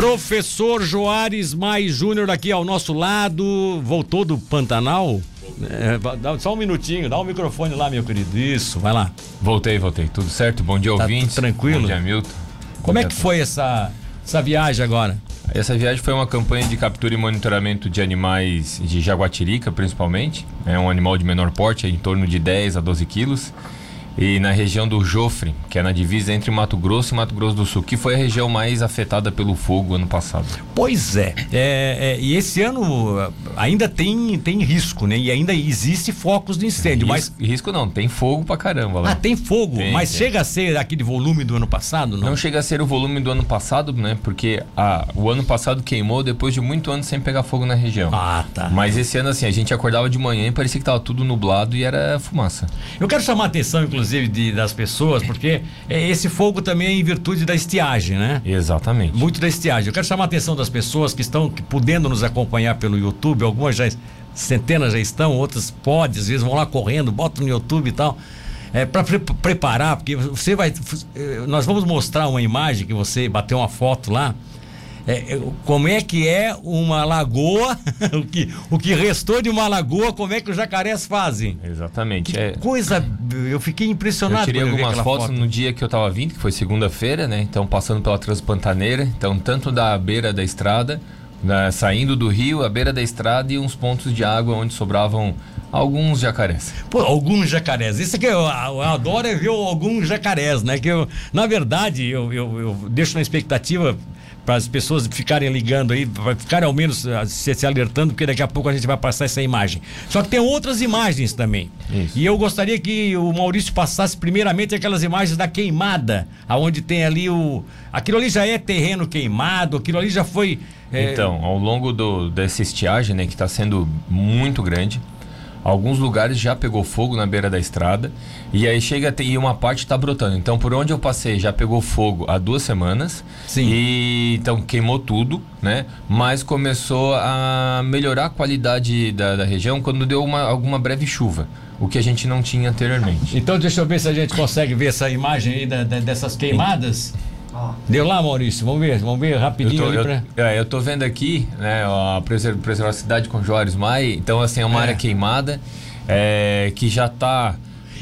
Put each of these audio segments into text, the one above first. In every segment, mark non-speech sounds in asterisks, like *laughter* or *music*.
Professor Joares Mais Júnior aqui ao nosso lado, voltou do Pantanal? É, dá só um minutinho, dá o um microfone lá, meu querido. Isso, vai lá. Voltei, voltei. Tudo certo? Bom dia, tá ouvintes. tranquilo? Bom dia, Milton. Como é que foi essa, essa viagem agora? Essa viagem foi uma campanha de captura e monitoramento de animais de jaguatirica, principalmente. É um animal de menor porte, em torno de 10 a 12 quilos e na região do Jofre, que é na divisa entre Mato Grosso e Mato Grosso do Sul, que foi a região mais afetada pelo fogo ano passado. Pois é, é, é e esse ano uh, ainda tem, tem risco, né? E ainda existe focos de incêndio, risco, mas risco não, tem fogo pra caramba lá. Ah, tem fogo, tem, mas tem. chega a ser aquele volume do ano passado, não? Não chega a ser o volume do ano passado, né? Porque a, o ano passado queimou depois de muito ano sem pegar fogo na região. Ah, tá. Mas esse ano assim, a gente acordava de manhã e parecia que tava tudo nublado e era fumaça. Eu quero chamar a atenção, inclusive inclusive, de, das pessoas, porque é, esse fogo também é em virtude da estiagem, né? Exatamente. Muito da estiagem. Eu quero chamar a atenção das pessoas que estão que, podendo nos acompanhar pelo YouTube, algumas já, centenas já estão, outras podem, às vezes vão lá correndo, botam no YouTube e tal. É, para pre preparar, porque você vai. Eh, nós vamos mostrar uma imagem que você bateu uma foto lá é, é, como é que é uma lagoa, *laughs* o, que, o que restou de uma lagoa, como é que os jacarés fazem. Exatamente. Que é... coisa, eu fiquei impressionado. Eu tirei algumas fotos foto. no dia que eu estava vindo, que foi segunda-feira, né? Então passando pela Transpantaneira, então tanto da beira da estrada, né, saindo do rio, a beira da estrada e uns pontos de água onde sobravam alguns jacarés. Pô, alguns jacarés. Isso que eu, eu, adoro é ver alguns jacarés, né? Que eu, na verdade, eu, eu, eu deixo na expectativa para as pessoas ficarem ligando aí, para ficarem ao menos ah, se, se, alertando, porque daqui a pouco a gente vai passar essa imagem. Só que tem outras imagens também. Isso. E eu gostaria que o Maurício passasse primeiramente aquelas imagens da queimada, aonde tem ali o. Aquilo ali já é terreno queimado, aquilo ali já foi. É... Então, ao longo do, dessa estiagem, né, que está sendo muito grande, Alguns lugares já pegou fogo na beira da estrada e aí chega e uma parte está brotando. Então, por onde eu passei já pegou fogo há duas semanas. Sim. E então queimou tudo, né? Mas começou a melhorar a qualidade da, da região quando deu uma, alguma breve chuva o que a gente não tinha anteriormente. Então deixa eu ver se a gente consegue ver essa imagem aí da, da, dessas queimadas. Deu lá, Maurício? Vamos ver, vamos ver rapidinho eu tô, pra... eu, é, eu tô vendo aqui, né, a cidade com Juarez Mai, então assim, é uma é. área queimada, é, que já tá...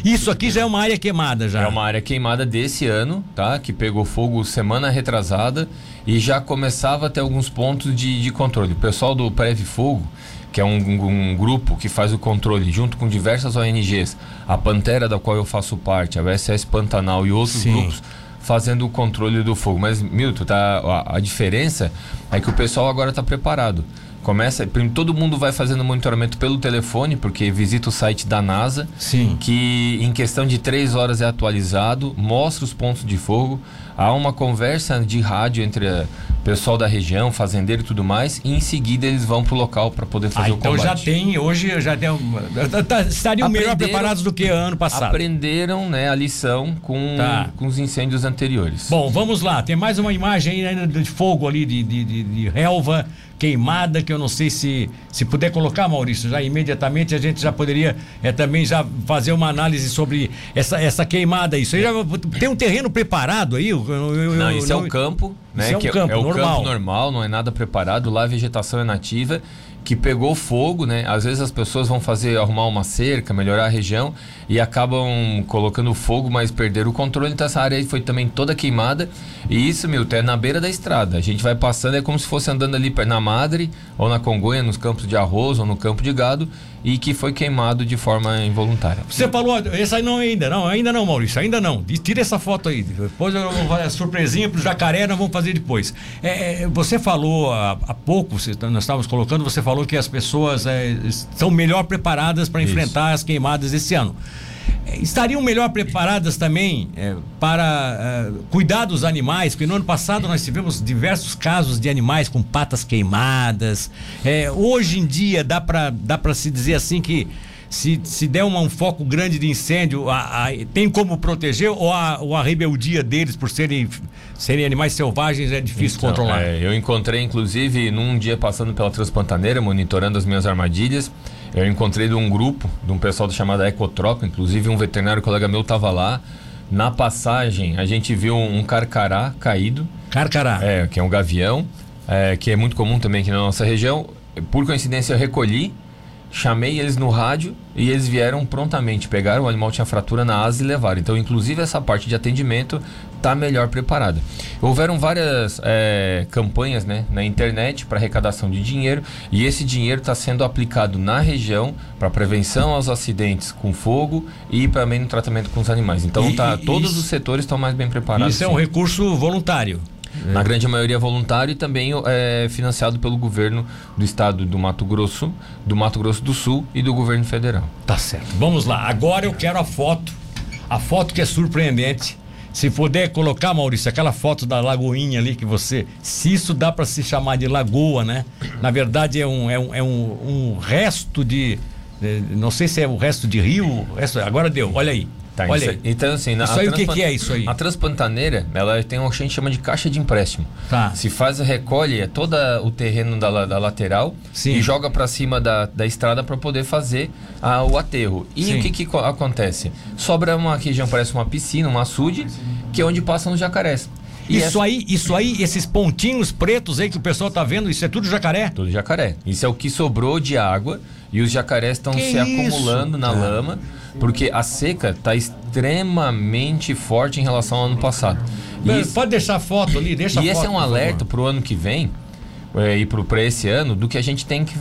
Isso aqui já é uma área queimada já. É uma área queimada desse ano, tá? Que pegou fogo semana retrasada e já começava a ter alguns pontos de, de controle. O pessoal do Preve Fogo, que é um, um, grupo que faz o controle junto com diversas ONGs, a Pantera da qual eu faço parte, a USS Pantanal e outros Sim. grupos fazendo o controle do fogo. Mas, Milton, tá, a, a diferença é que o pessoal agora está preparado. Começa, todo mundo vai fazendo monitoramento pelo telefone, porque visita o site da NASA, Sim. que em questão de três horas é atualizado, mostra os pontos de fogo. Há uma conversa de rádio entre pessoal da região, fazendeiro e tudo mais, e em seguida eles vão para o local para poder fazer ah, o então combate. Então já tem, hoje já tem. Estariam melhor preparados do que ano passado. Aprenderam né, a lição com, tá. com os incêndios anteriores. Bom, vamos lá. Tem mais uma imagem aí de fogo ali, de, de, de, de relva queimada, que eu não sei se se puder colocar, Maurício, já imediatamente a gente já poderia é, também já fazer uma análise sobre essa, essa queimada. Isso aí já tem um terreno preparado aí? Eu, eu, não, isso é o campo, né? Isso é um campo, é, é o normal. campo normal, não é nada preparado. Lá a vegetação é nativa que pegou fogo, né? Às vezes as pessoas vão fazer arrumar uma cerca, melhorar a região e acabam colocando fogo, mas perderam o controle. Então essa área foi também toda queimada. E isso, Milton, é na beira da estrada. A gente vai passando, é como se fosse andando ali na Madre ou na Congonha, nos campos de arroz ou no campo de gado e que foi queimado de forma involuntária. Você falou, essa aí não ainda, não, ainda não, Maurício, ainda não. Tira essa foto aí. Depois eu vou fazer a surpresinha pro jacaré, nós vamos fazer depois. É, é você falou há, há pouco, você, nós estávamos colocando, você falou que as pessoas é, estão melhor preparadas para enfrentar as queimadas esse ano estariam melhor preparadas também é, para é, cuidar dos animais, porque no ano passado nós tivemos diversos casos de animais com patas queimadas. É, hoje em dia dá para dá se dizer assim que se, se der uma, um foco grande de incêndio, a, a, tem como proteger ou a, ou a rebeldia deles por serem, serem animais selvagens é difícil então, controlar? É, eu encontrei, inclusive, num dia passando pela Transpantaneira, monitorando as minhas armadilhas, eu encontrei de um grupo, de um pessoal chamado Ecotropa, inclusive um veterinário colega meu estava lá. Na passagem, a gente viu um carcará caído. Carcará? É, que é um gavião. é, que é muito comum também aqui na nossa região. Por coincidência, eu recolhi, chamei eles no rádio e eles vieram prontamente. Pegaram, o animal tinha fratura na asa e levaram. Então, inclusive, essa parte de atendimento está melhor preparada. Houveram várias é, campanhas né, na internet para arrecadação de dinheiro e esse dinheiro está sendo aplicado na região para prevenção aos acidentes com fogo e também no tratamento com os animais. Então, E- tá, e- todos isso- os setores estão mais bem preparados. Isso é um sim. recurso voluntário. Na grande maioria voluntário e também é financiado pelo governo do estado do Mato Grosso, do Mato Grosso do Sul e do governo federal. Tá certo. Vamos lá. Agora eu quero a foto. A foto que é surpreendente. Se puder colocar, Maurício, aquela foto da lagoinha ali que você. Se isso dá para se chamar de lagoa, né? Na verdade é um, é um, é um, um resto de. Não sei se é o resto de rio. resto- agora deu, olha aí. Tá, olha isso- aí. Então, assim, na, Isso a aí, o que que é isso aí? A transpantaneira, ela tem o que a gente chama de caixa de empréstimo. Tá. Se faz, recolhe é todo o terreno da, da lateral Sim. e joga para cima da, da estrada para poder fazer ah, o aterro. E Sim. o que, que co- acontece? Sobra uma região, parece uma piscina, um açude, que é onde passam os jacarés. E Isso essa- aí, isso aí, esses pontinhos pretos aí que o pessoal tá vendo, isso é tudo jacaré? Tudo jacaré. Isso é o que sobrou de água e os jacarés estão se acumulando isso, na cara? lama porque a seca está extremamente forte em relação ao ano passado. E, isso- Pode deixar a foto ali, deixa e a esse foto. é um por favor. alerta para o ano que vem é, e para esse ano do que a gente tem que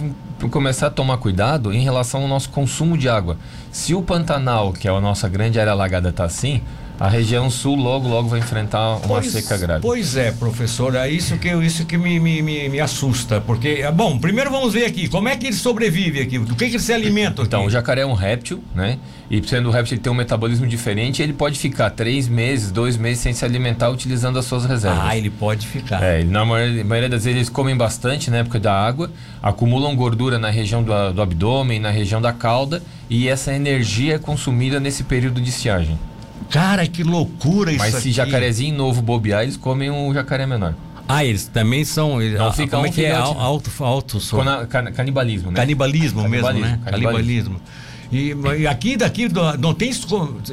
começar a tomar cuidado em relação ao nosso consumo de água. Se o Pantanal, que é a nossa grande área alagada, está assim, a região sul logo logo vai enfrentar uma Pois- seca grave. Pois é, professor, é isso que, isso que me, me, me, me assusta. Porque, é, bom, primeiro vamos ver aqui, como é que ele sobrevive aqui? Do que, que ele se alimenta aqui? Então, o jacaré é um réptil, né? E sendo um réptil, ele tem um metabolismo diferente. Ele pode ficar três meses, dois meses sem se alimentar utilizando as suas reservas. Ah, ele pode ficar. É, ele, na maioria, maioria das vezes eles comem bastante na época da água, acumulam gordura na região do, do abdômen, na região da cauda, e essa energia é consumida nesse período de estiagem. Cara, que loucura isso Mas aqui. se jacarezinho novo bobear, eles comem um jacaré menor. Ah, eles também são... Eles, Não fica como é um que é? Al- né? Alto, alto, só. Can- canibalismo, né? Canibalismo, mesmo, né? Canibalismo, Canibalismo. E, e aqui daqui não tem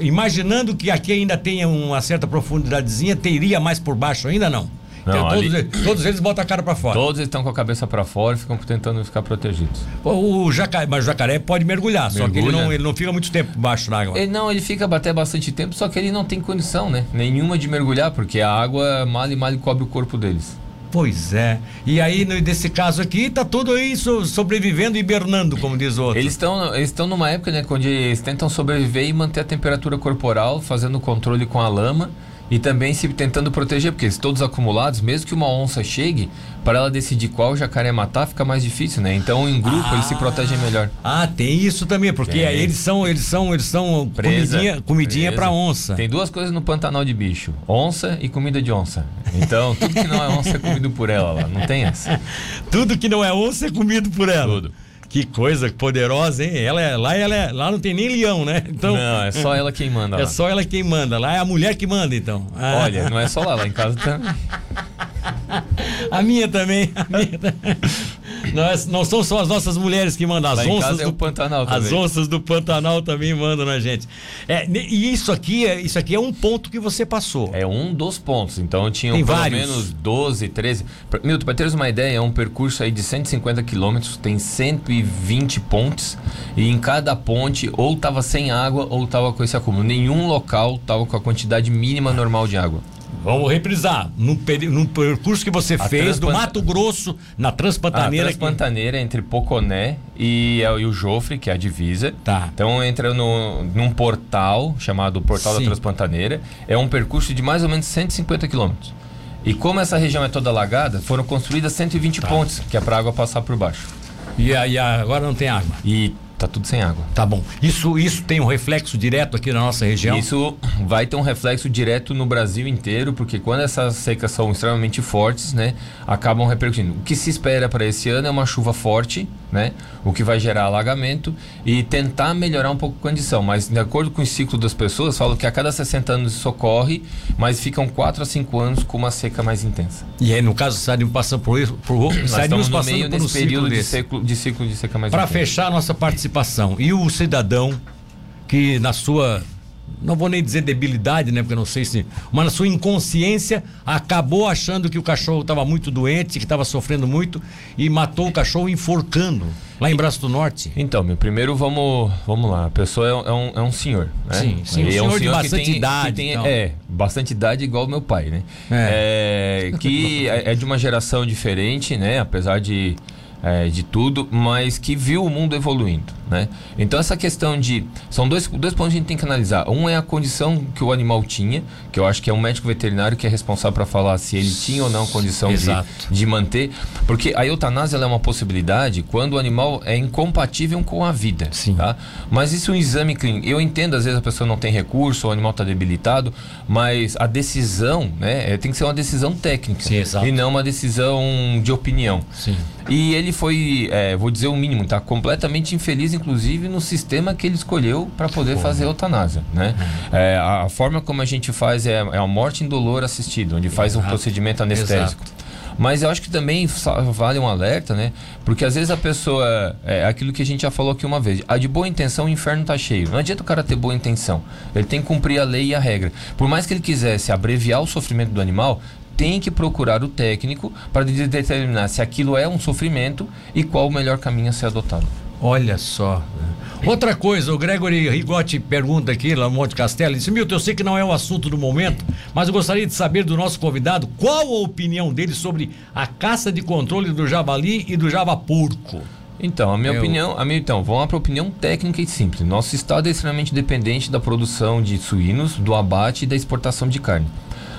imaginando que aqui ainda tenha uma certa profundidadezinha, teria mais por baixo ainda não. Não, todos, ali- eles- todos eles botam a cara para fora. Todos estão com a cabeça para fora e ficam tentando ficar protegidos. O jacaré, mas o jacaré pode mergulhar, só que ele Mergulha. não, ele não fica muito tempo baixo da água. Ele, não, ele fica até bastante tempo, só que ele não tem condição, né? Nenhuma de mergulhar, porque a água mal e mal cobre o corpo deles. Pois é. E aí, nesse caso aqui, tá tudo aí so- sobrevivendo, hibernando, como diz o outro. Eles estão eles estão numa época, né, onde eles tentam sobreviver e manter a temperatura corporal, fazendo controle com a lama e também se tentando proteger, porque eles todos acumulados, mesmo que uma onça chegue, para ela decidir qual jacaré matar, fica mais difícil, né? Então, em grupo, eles se protegem melhor. Ah, tem isso também, porque Tem. aí eles são, eles são, eles são Presa. comidinha, comidinha para onça. Tem duas coisas no Pantanal de bicho: onça e comida de onça. Então, tudo que não é onça é comido por ela lá. Não tem essa. *laughs* Tudo que não é onça é comido por ela. Tudo. Que coisa poderosa, hein? Ela é, lá, ela é, lá não tem nem leão, né? Então, Não, é só ela quem manda *laughs* é lá. só ela quem manda. Lá é a mulher que manda, então. Ah, Olha, não é só lá, lá em casa tá. *laughs* A minha também. A minha também. *laughs* Nós, não são só as nossas mulheres que mandam, as Lá onças é do Pantanal As também. onças do Pantanal também mandam na gente. É, e isso aqui, é, isso aqui é um ponto que você passou. É um dos pontos. Então tinham pelo vários. menos 12, 13. Pra- Milton, para teres uma ideia, é um percurso aí de 150 quilômetros, tem 120 pontes, e em cada ponte ou tava sem água ou tava com esse acúmulo. Nenhum local tava com a quantidade mínima normal de água. Vamos reprisar. No, peri- no percurso que você A fez do Mato Grosso, na A Transpantaneira. que- Transpantaneira entre Poconé e, e o Jofre, que é a divisa. Tá. Então entra no, num portal chamado Portal Sim. da Transpantaneira. É um percurso de mais ou menos 150 quilômetros. E como essa região é toda alagada, foram construídas 120 Tá. pontes, que é para água passar por baixo. E, a- e a- agora não tem água. E tá tudo sem água. Tá bom. Isso, isso tem um reflexo direto aqui na nossa região. Isso vai ter um reflexo direto no Brasil inteiro, porque quando essas secas são extremamente fortes, né, acabam repercutindo. O que se espera para esse ano é uma chuva forte, né, o que vai gerar alagamento e tentar melhorar um pouco a condição. Mas de acordo com o ciclo das pessoas, falam que a cada 60 anos isso ocorre, mas ficam 4 a 5 anos com uma seca mais intensa. E aí, no caso, estaríamos passando por isso. Por, Nós estaríamos estamos no passando meio por um período de, ciclo, de ciclo de seca mais Para intensa. fechar a nossa participação, e o cidadão que na sua não vou nem dizer debilidade, né? Porque não sei se. Mas na sua inconsciência acabou achando que o cachorro estava muito doente, que estava sofrendo muito e matou o cachorro enforcando lá em Braço do Norte. Então, meu, primeiro vamos, vamos lá. A pessoa é, é um, é um senhor, né? Sim, sim, um senhor, é um senhor de bastante tem, idade. Tem, é, bastante idade igual o meu pai, né? É. é que é, é de uma geração diferente, né? Apesar de é, de tudo, mas que viu o mundo evoluindo, né? Então essa questão de são dois, dois pontos que a gente tem que analisar. Um é a condição que o animal tinha, que eu acho que é um médico veterinário que é responsável para falar se ele tinha ou não condição de, de, manter, porque a eutanásia é uma possibilidade quando o animal é incompatível com a vida, Sim. tá? Mas isso é um exame clínico. Eu entendo às vezes a pessoa não tem recurso, o animal está debilitado, mas a decisão, né, é, tem que ser uma decisão técnica Sim, e não uma decisão de opinião. Sim. E ele foi, é, vou dizer o mínimo, tá? Completamente infeliz, inclusive, no sistema que ele escolheu para poder fazer a eutanásia, né? Uhum. É, a, forma como a gente faz é, é a morte indolor assistida, onde faz Exato. um procedimento anestésico. Exato. Mas eu acho que também vale um alerta, né? Porque às vezes a pessoa. É aquilo que a gente já falou aqui uma vez. A de boa intenção, o inferno tá cheio. Não adianta o cara ter boa intenção. Ele tem que cumprir a lei e a regra. Por mais que ele quisesse abreviar o sofrimento do animal, tem que procurar o técnico para determinar se aquilo é um sofrimento e qual o melhor caminho a ser adotado. Olha só. Outra coisa, o Gregory Rigotti pergunta aqui, lá no Monte Castelo, disse, Milton, eu sei que não é o assunto do momento, mas eu gostaria de saber do nosso convidado qual a opinião dele sobre a caça de controle do javali e do javapurco. Então, a minha eu... opinião, a minha, então, vamos lá para a opinião técnica e simples. Nosso estado é extremamente dependente da produção de suínos, do abate e da exportação de carne.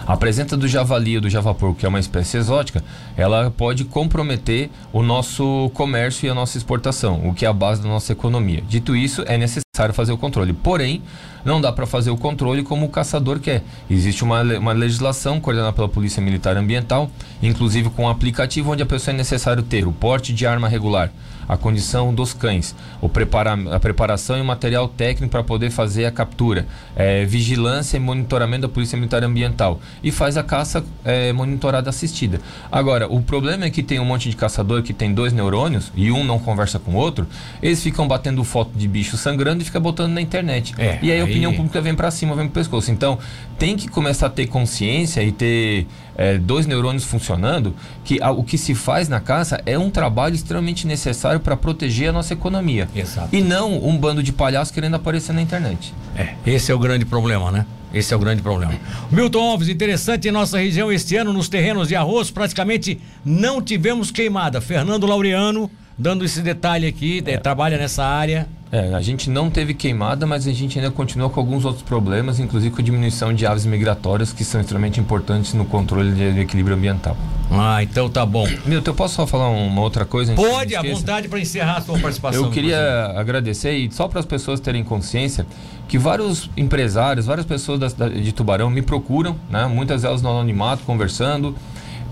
A presença do javali ou do javaporco, que é uma espécie exótica, ela pode comprometer o nosso comércio e a nossa exportação, o que é a base da nossa economia. Dito isso, é necessário fazer o controle. Porém, não dá para fazer o controle como o caçador quer. Existe uma, uma legislação coordenada pela Polícia Militar Ambiental, inclusive com um aplicativo onde a pessoa é necessário ter o porte de arma regular, a condição dos cães, o prepara, a preparação e o material técnico para poder fazer a captura, é, vigilância e monitoramento da Polícia Militar Ambiental e faz a caça é, monitorada assistida. Agora, o problema é que tem um monte de caçador que tem dois neurônios e um não conversa com o outro, eles ficam batendo foto de bicho sangrando e fica botando na internet. É, e aí, aí opinião pública vem para cima, vem pro pescoço. Então, tem que começar a ter consciência e ter é, dois neurônios funcionando, que a, o que se faz na caça é um trabalho extremamente necessário para proteger a nossa economia. Exato. E não um bando de palhaços querendo aparecer na internet. É, esse é o grande problema, né? Esse é o grande problema. Milton Alves, interessante em nossa região este ano, nos terrenos de arroz, praticamente não tivemos queimada. Fernando Laureano dando esse detalhe aqui, é. trabalha nessa área. É, a gente não teve queimada, mas a gente ainda continua com alguns outros problemas, inclusive com a diminuição de aves migratórias, que são extremamente importantes no controle de equilíbrio ambiental. Ah, então tá bom. Milton, eu posso só falar uma outra coisa? Pode, à vontade para encerrar a sua participação. Eu queria agradecer e só para as pessoas terem consciência que vários empresários, várias pessoas da, de Tubarão me procuram, né? muitas delas no anonimato, conversando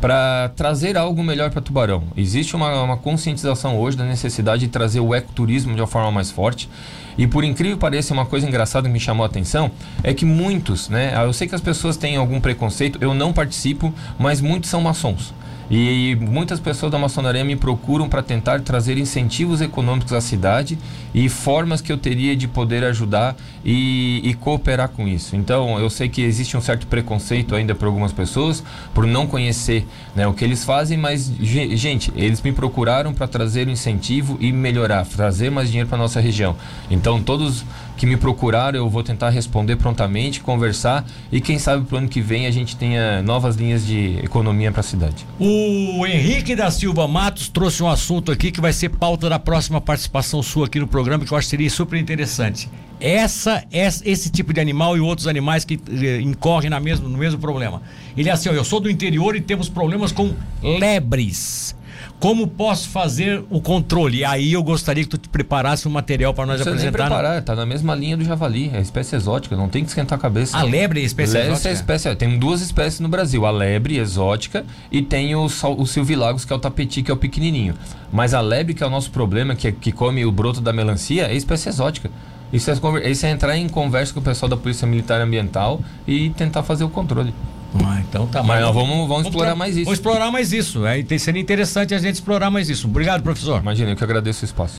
para trazer algo melhor para Tubarão. Existe uma, uma, conscientização hoje da necessidade de trazer o ecoturismo de uma forma mais forte. E por incrível que pareça, uma coisa engraçada que me chamou a atenção é que muitos, né? Eu sei que as pessoas têm algum preconceito, eu não participo, mas muitos são maçons. E muitas pessoas da maçonaria me procuram para tentar trazer incentivos econômicos à cidade e formas que eu teria de poder ajudar e, e, cooperar com isso. Então, eu sei que existe um certo preconceito ainda por algumas pessoas por não conhecer né, o que eles fazem, mas, gente, eles me procuraram para trazer o um incentivo e melhorar, trazer mais dinheiro para nossa região. Então, todos que me procuraram, eu vou tentar responder prontamente, conversar e quem sabe pro ano que vem a gente tenha novas linhas de economia para a cidade. O Henrique da Silva Matos trouxe um assunto aqui que vai ser pauta da próxima participação sua aqui no programa que eu acho que seria super interessante. Essa, essa esse tipo de animal e outros animais que eh, incorrem na mesmo, no mesmo problema. Ele é assim, ó, eu sou do interior e temos problemas com lebres. Como posso fazer o controle? E aí eu gostaria que tu te preparasse um material para nós Você apresentar. Nem preparar, tá na mesma linha do javali, é espécie exótica, não tem que esquentar a cabeça. A lebre é espécie lebre exótica? É espécie, tem duas espécies no Brasil, a lebre exótica e tem o, o silvilagos, que é o tapeti, que é o pequenininho. Mas a lebre, que é o nosso problema, que, é, que come o broto da melancia, é espécie exótica. Isso é, isso é entrar em conversa com o pessoal da Polícia Militar Ambiental e tentar fazer o controle. Ah, então tá Mas nós vamos, vamos, vamos explorar mais isso. Vamos explorar mais isso. É, seria interessante a gente explorar mais isso. Obrigado, professor. Imagina, eu que agradeço o espaço.